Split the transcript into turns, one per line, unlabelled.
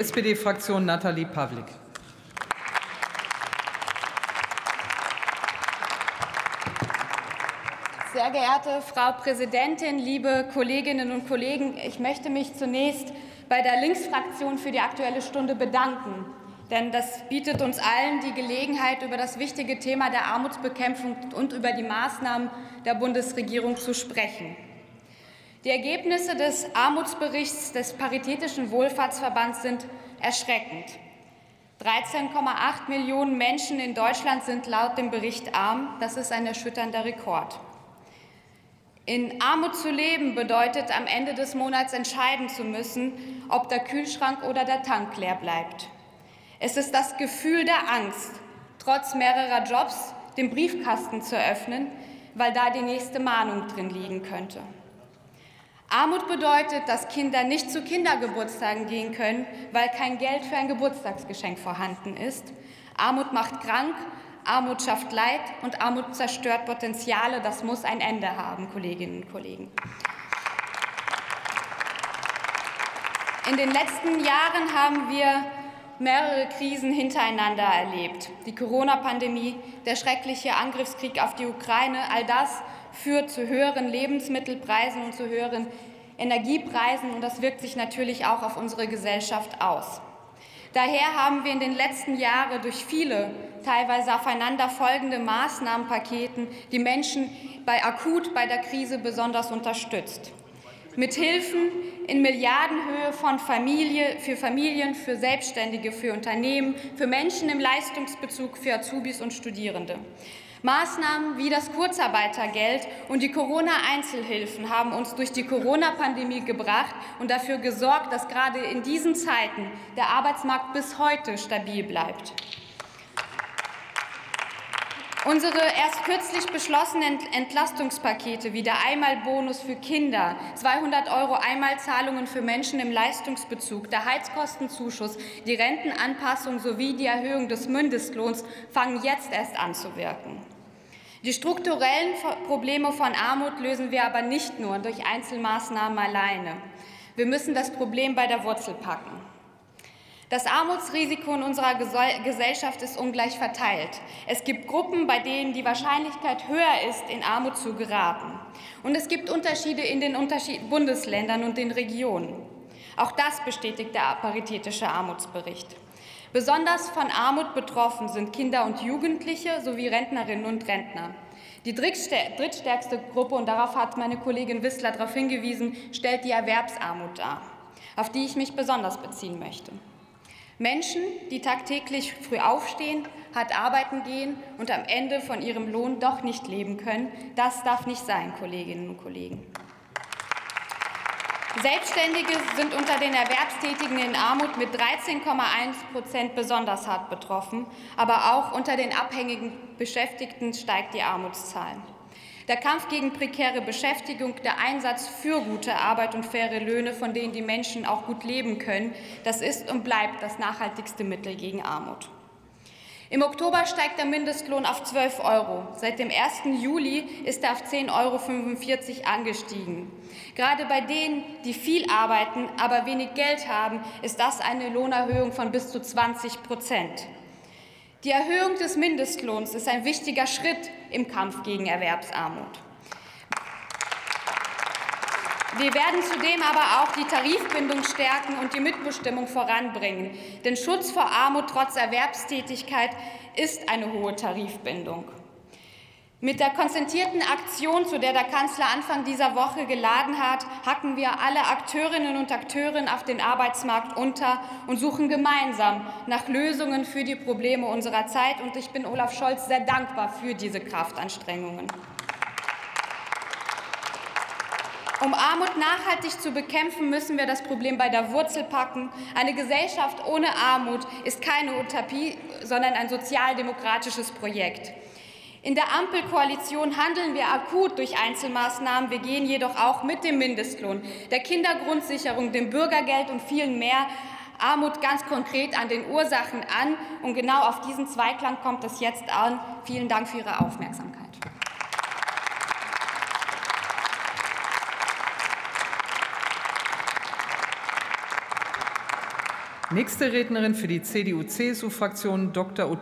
SPD-Fraktion Nathalie Pavlik.
Sehr geehrte Frau Präsidentin, liebe Kolleginnen und Kollegen, ich möchte mich zunächst bei der Linksfraktion für die Aktuelle Stunde bedanken. Denn das bietet uns allen die Gelegenheit, über das wichtige Thema der Armutsbekämpfung und über die Maßnahmen der Bundesregierung zu sprechen. Die Ergebnisse des Armutsberichts des Paritätischen Wohlfahrtsverbands sind erschreckend. 13,8 Millionen Menschen in Deutschland sind laut dem Bericht arm. Das ist ein erschütternder Rekord. In Armut zu leben bedeutet, am Ende des Monats entscheiden zu müssen, ob der Kühlschrank oder der Tank leer bleibt. Es ist das Gefühl der Angst, trotz mehrerer Jobs den Briefkasten zu öffnen, weil da die nächste Mahnung drin liegen könnte. Armut bedeutet, dass Kinder nicht zu Kindergeburtstagen gehen können, weil kein Geld für ein Geburtstagsgeschenk vorhanden ist. Armut macht krank, Armut schafft Leid und Armut zerstört Potenziale. Das muss ein Ende haben, Kolleginnen und Kollegen. In den letzten Jahren haben wir mehrere Krisen hintereinander erlebt. Die Corona-Pandemie, der schreckliche Angriffskrieg auf die Ukraine, all das führt zu höheren Lebensmittelpreisen und zu höheren Energiepreisen, und das wirkt sich natürlich auch auf unsere Gesellschaft aus. Daher haben wir in den letzten Jahren durch viele, teilweise aufeinanderfolgende Maßnahmenpaketen die Menschen bei akut bei der Krise besonders unterstützt. Mit Hilfen in Milliardenhöhe von Familie, für Familien, für Selbstständige, für Unternehmen, für Menschen im Leistungsbezug, für Azubis und Studierende. Maßnahmen wie das Kurzarbeitergeld und die Corona-Einzelhilfen haben uns durch die Corona-Pandemie gebracht und dafür gesorgt, dass gerade in diesen Zeiten der Arbeitsmarkt bis heute stabil bleibt. Unsere erst kürzlich beschlossenen Entlastungspakete wie der Einmalbonus für Kinder, 200 Euro Einmalzahlungen für Menschen im Leistungsbezug, der Heizkostenzuschuss, die Rentenanpassung sowie die Erhöhung des Mindestlohns fangen jetzt erst an zu wirken. Die strukturellen Probleme von Armut lösen wir aber nicht nur durch Einzelmaßnahmen alleine. Wir müssen das Problem bei der Wurzel packen. Das Armutsrisiko in unserer Gesellschaft ist ungleich verteilt. Es gibt Gruppen, bei denen die Wahrscheinlichkeit höher ist, in Armut zu geraten. Und es gibt Unterschiede in den Bundesländern und den Regionen. Auch das bestätigt der Paritätische Armutsbericht. Besonders von Armut betroffen sind Kinder und Jugendliche sowie Rentnerinnen und Rentner. Die drittstärkste Gruppe, und darauf hat meine Kollegin Wissler darauf hingewiesen, stellt die Erwerbsarmut dar, auf die ich mich besonders beziehen möchte. Menschen, die tagtäglich früh aufstehen, hart arbeiten gehen und am Ende von ihrem Lohn doch nicht leben können, das darf nicht sein, Kolleginnen und Kollegen. Selbstständige sind unter den Erwerbstätigen in Armut mit 13,1 Prozent besonders hart betroffen, aber auch unter den abhängigen Beschäftigten steigt die Armutszahl. Der Kampf gegen prekäre Beschäftigung, der Einsatz für gute Arbeit und faire Löhne, von denen die Menschen auch gut leben können, das ist und bleibt das nachhaltigste Mittel gegen Armut. Im Oktober steigt der Mindestlohn auf 12 Euro. Seit dem 1. Juli ist er auf 10,45 Euro angestiegen. Gerade bei denen, die viel arbeiten, aber wenig Geld haben, ist das eine Lohnerhöhung von bis zu 20 Prozent. Die Erhöhung des Mindestlohns ist ein wichtiger Schritt im Kampf gegen Erwerbsarmut. Wir werden zudem aber auch die Tarifbindung stärken und die Mitbestimmung voranbringen. Denn Schutz vor Armut trotz Erwerbstätigkeit ist eine hohe Tarifbindung. Mit der konzentrierten Aktion, zu der der Kanzler Anfang dieser Woche geladen hat, hacken wir alle Akteurinnen und Akteure auf den Arbeitsmarkt unter und suchen gemeinsam nach Lösungen für die Probleme unserer Zeit. Und ich bin Olaf Scholz sehr dankbar für diese Kraftanstrengungen. Um Armut nachhaltig zu bekämpfen, müssen wir das Problem bei der Wurzel packen. Eine Gesellschaft ohne Armut ist keine Utopie, sondern ein sozialdemokratisches Projekt. In der Ampelkoalition handeln wir akut durch Einzelmaßnahmen. Wir gehen jedoch auch mit dem Mindestlohn, der Kindergrundsicherung, dem Bürgergeld und vielen mehr Armut ganz konkret an den Ursachen an. Und genau auf diesen Zweiklang kommt es jetzt an. Vielen Dank für Ihre Aufmerksamkeit.
Nächste Rednerin für die CDU-CSU-Fraktion Dr. Ottilie